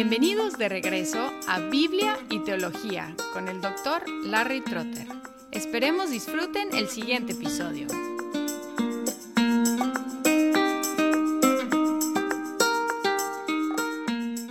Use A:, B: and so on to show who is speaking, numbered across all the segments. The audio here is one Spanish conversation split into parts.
A: Bienvenidos de regreso a Biblia y Teología con el doctor Larry Trotter. Esperemos disfruten el siguiente episodio.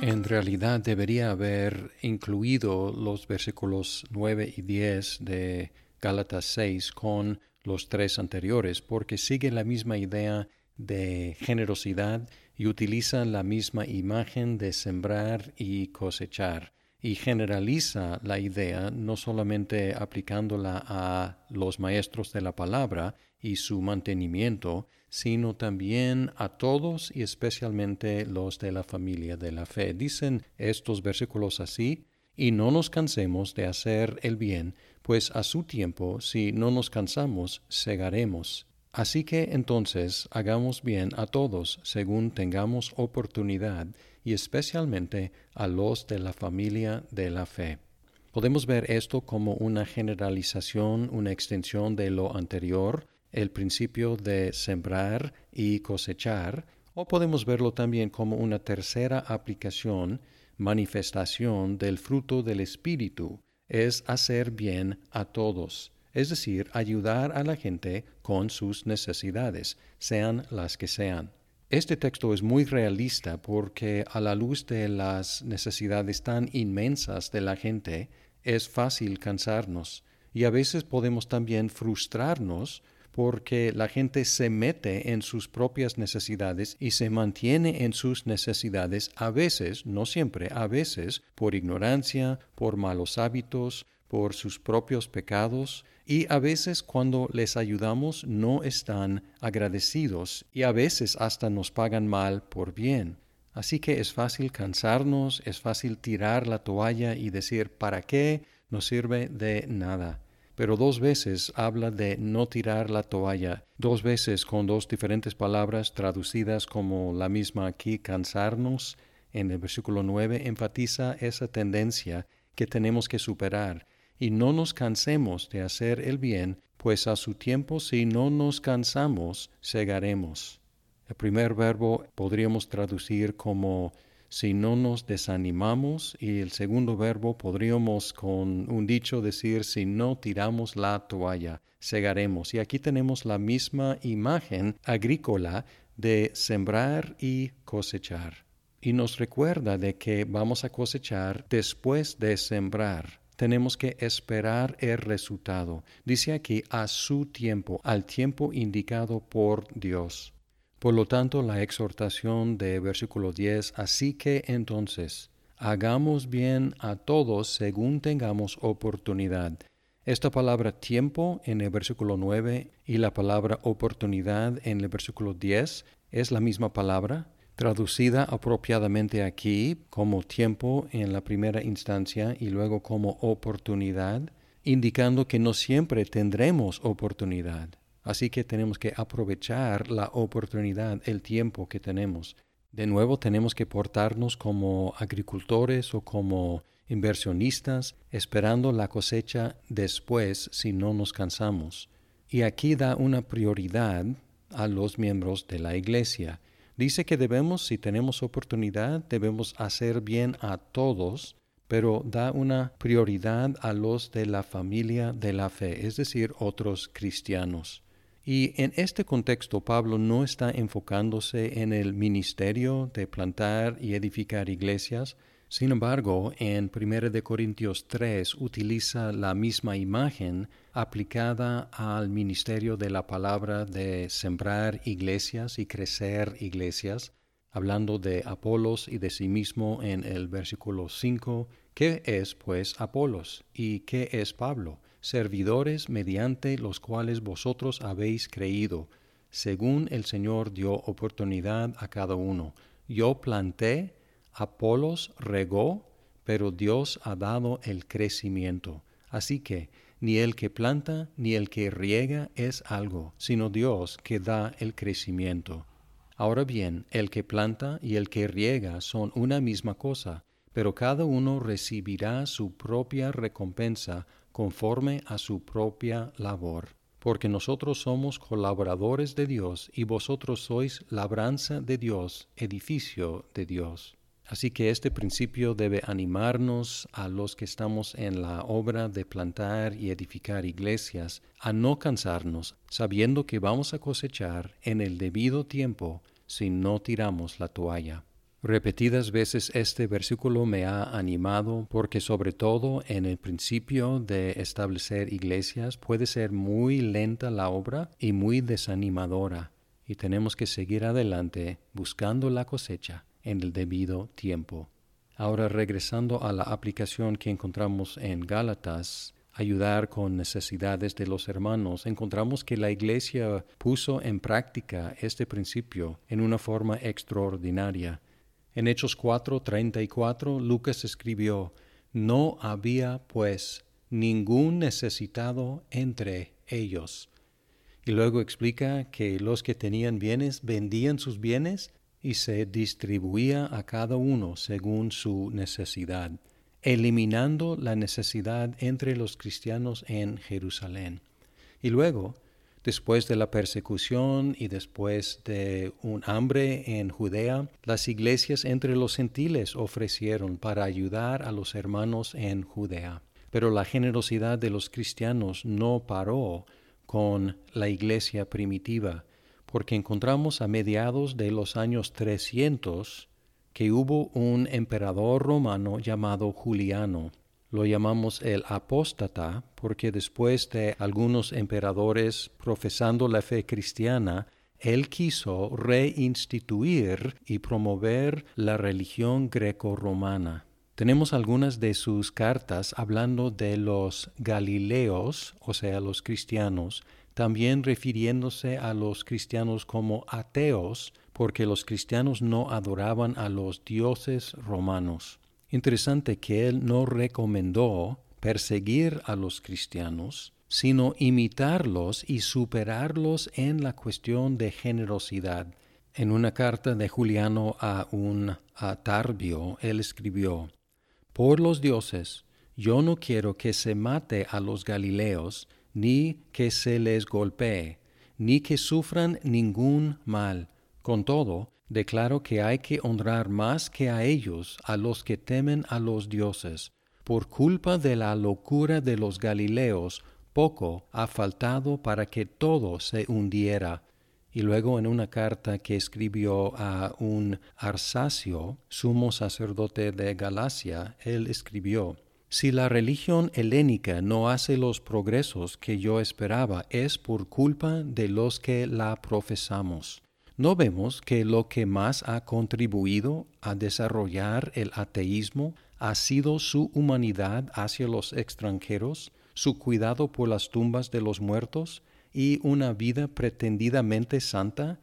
B: En realidad debería haber incluido los versículos 9 y 10 de Gálatas 6 con los tres anteriores porque sigue la misma idea de generosidad y utiliza la misma imagen de sembrar y cosechar y generaliza la idea no solamente aplicándola a los maestros de la palabra y su mantenimiento, sino también a todos y especialmente los de la familia de la fe. Dicen estos versículos así, y no nos cansemos de hacer el bien, pues a su tiempo, si no nos cansamos, segaremos. Así que entonces hagamos bien a todos según tengamos oportunidad y especialmente a los de la familia de la fe. Podemos ver esto como una generalización, una extensión de lo anterior, el principio de sembrar y cosechar, o podemos verlo también como una tercera aplicación, manifestación del fruto del Espíritu, es hacer bien a todos es decir, ayudar a la gente con sus necesidades, sean las que sean. Este texto es muy realista porque a la luz de las necesidades tan inmensas de la gente, es fácil cansarnos y a veces podemos también frustrarnos porque la gente se mete en sus propias necesidades y se mantiene en sus necesidades a veces, no siempre, a veces por ignorancia, por malos hábitos, por sus propios pecados y a veces cuando les ayudamos no están agradecidos y a veces hasta nos pagan mal por bien. Así que es fácil cansarnos, es fácil tirar la toalla y decir ¿para qué? No sirve de nada. Pero dos veces habla de no tirar la toalla, dos veces con dos diferentes palabras traducidas como la misma aquí, cansarnos. En el versículo 9 enfatiza esa tendencia que tenemos que superar y no nos cansemos de hacer el bien, pues a su tiempo si no nos cansamos, segaremos. El primer verbo podríamos traducir como si no nos desanimamos y el segundo verbo podríamos con un dicho decir si no tiramos la toalla, segaremos. Y aquí tenemos la misma imagen agrícola de sembrar y cosechar. Y nos recuerda de que vamos a cosechar después de sembrar tenemos que esperar el resultado. Dice aquí a su tiempo, al tiempo indicado por Dios. Por lo tanto, la exhortación de versículo 10, así que entonces, hagamos bien a todos según tengamos oportunidad. Esta palabra tiempo en el versículo 9 y la palabra oportunidad en el versículo 10 es la misma palabra, traducida apropiadamente aquí como tiempo en la primera instancia y luego como oportunidad, indicando que no siempre tendremos oportunidad. Así que tenemos que aprovechar la oportunidad, el tiempo que tenemos. De nuevo tenemos que portarnos como agricultores o como inversionistas, esperando la cosecha después si no nos cansamos. Y aquí da una prioridad a los miembros de la iglesia Dice que debemos, si tenemos oportunidad, debemos hacer bien a todos, pero da una prioridad a los de la familia de la fe, es decir, otros cristianos. Y en este contexto Pablo no está enfocándose en el ministerio de plantar y edificar iglesias, sin embargo, en 1 Corintios 3 utiliza la misma imagen aplicada al ministerio de la palabra de sembrar iglesias y crecer iglesias, hablando de Apolos y de sí mismo en el versículo 5. ¿Qué es pues Apolos y qué es Pablo? Servidores mediante los cuales vosotros habéis creído, según el Señor dio oportunidad a cada uno. Yo planté, Apolos regó, pero Dios ha dado el crecimiento. Así que ni el que planta ni el que riega es algo, sino Dios que da el crecimiento. Ahora bien, el que planta y el que riega son una misma cosa, pero cada uno recibirá su propia recompensa conforme a su propia labor. Porque nosotros somos colaboradores de Dios y vosotros sois labranza de Dios, edificio de Dios. Así que este principio debe animarnos a los que estamos en la obra de plantar y edificar iglesias a no cansarnos, sabiendo que vamos a cosechar en el debido tiempo si no tiramos la toalla. Repetidas veces este versículo me ha animado porque sobre todo en el principio de establecer iglesias puede ser muy lenta la obra y muy desanimadora y tenemos que seguir adelante buscando la cosecha en el debido tiempo. Ahora regresando a la aplicación que encontramos en Gálatas, ayudar con necesidades de los hermanos, encontramos que la Iglesia puso en práctica este principio en una forma extraordinaria. En Hechos 4:34 Lucas escribió, No había pues ningún necesitado entre ellos. Y luego explica que los que tenían bienes vendían sus bienes y se distribuía a cada uno según su necesidad, eliminando la necesidad entre los cristianos en Jerusalén. Y luego, después de la persecución y después de un hambre en Judea, las iglesias entre los gentiles ofrecieron para ayudar a los hermanos en Judea. Pero la generosidad de los cristianos no paró con la iglesia primitiva, porque encontramos a mediados de los años 300 que hubo un emperador romano llamado Juliano. Lo llamamos el apóstata porque después de algunos emperadores profesando la fe cristiana, él quiso reinstituir y promover la religión greco-romana. Tenemos algunas de sus cartas hablando de los galileos, o sea, los cristianos, también refiriéndose a los cristianos como ateos, porque los cristianos no adoraban a los dioses romanos. Interesante que él no recomendó perseguir a los cristianos, sino imitarlos y superarlos en la cuestión de generosidad. En una carta de Juliano a un Tarbio, él escribió, Por los dioses, yo no quiero que se mate a los galileos, ni que se les golpee, ni que sufran ningún mal. Con todo, declaro que hay que honrar más que a ellos a los que temen a los dioses. Por culpa de la locura de los Galileos, poco ha faltado para que todo se hundiera. Y luego en una carta que escribió a un Arsacio, sumo sacerdote de Galacia, él escribió, si la religión helénica no hace los progresos que yo esperaba, es por culpa de los que la profesamos. ¿No vemos que lo que más ha contribuido a desarrollar el ateísmo ha sido su humanidad hacia los extranjeros, su cuidado por las tumbas de los muertos y una vida pretendidamente santa?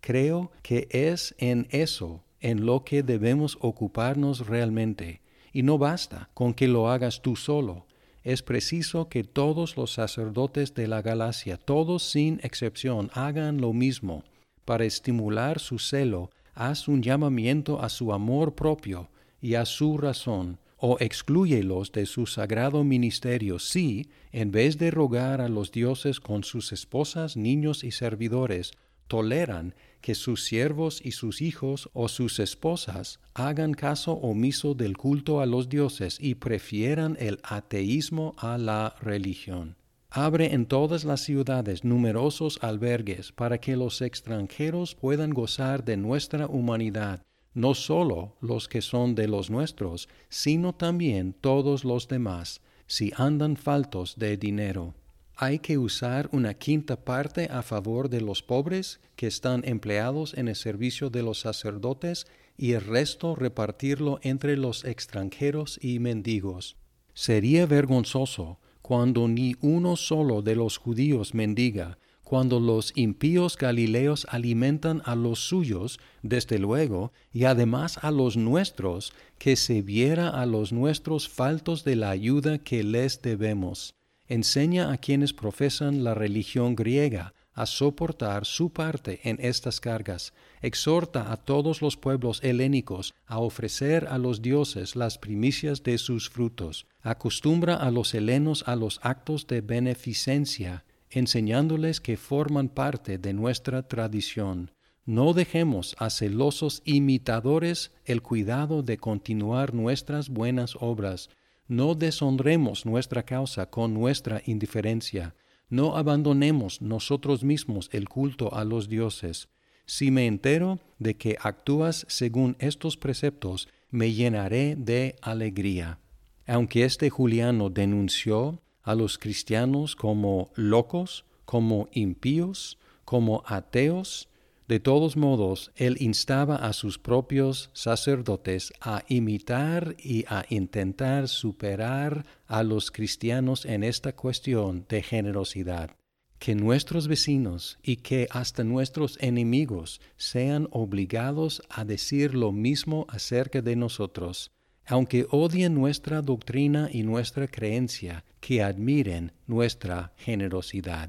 B: Creo que es en eso en lo que debemos ocuparnos realmente y no basta con que lo hagas tú solo. Es preciso que todos los sacerdotes de la Galacia, todos sin excepción, hagan lo mismo. Para estimular su celo, haz un llamamiento a su amor propio y a su razón, o exclúyelos de su sagrado ministerio si, en vez de rogar a los dioses con sus esposas, niños y servidores, toleran que sus siervos y sus hijos o sus esposas hagan caso omiso del culto a los dioses y prefieran el ateísmo a la religión. Abre en todas las ciudades numerosos albergues para que los extranjeros puedan gozar de nuestra humanidad, no sólo los que son de los nuestros, sino también todos los demás, si andan faltos de dinero hay que usar una quinta parte a favor de los pobres que están empleados en el servicio de los sacerdotes y el resto repartirlo entre los extranjeros y mendigos. Sería vergonzoso cuando ni uno solo de los judíos mendiga, cuando los impíos galileos alimentan a los suyos, desde luego, y además a los nuestros, que se viera a los nuestros faltos de la ayuda que les debemos enseña a quienes profesan la religión griega a soportar su parte en estas cargas, exhorta a todos los pueblos helénicos a ofrecer a los dioses las primicias de sus frutos, acostumbra a los helenos a los actos de beneficencia, enseñándoles que forman parte de nuestra tradición. no dejemos a celosos imitadores el cuidado de continuar nuestras buenas obras, no deshonremos nuestra causa con nuestra indiferencia, no abandonemos nosotros mismos el culto a los dioses. Si me entero de que actúas según estos preceptos, me llenaré de alegría. Aunque este Juliano denunció a los cristianos como locos, como impíos, como ateos, de todos modos, él instaba a sus propios sacerdotes a imitar y a intentar superar a los cristianos en esta cuestión de generosidad. Que nuestros vecinos y que hasta nuestros enemigos sean obligados a decir lo mismo acerca de nosotros, aunque odien nuestra doctrina y nuestra creencia, que admiren nuestra generosidad.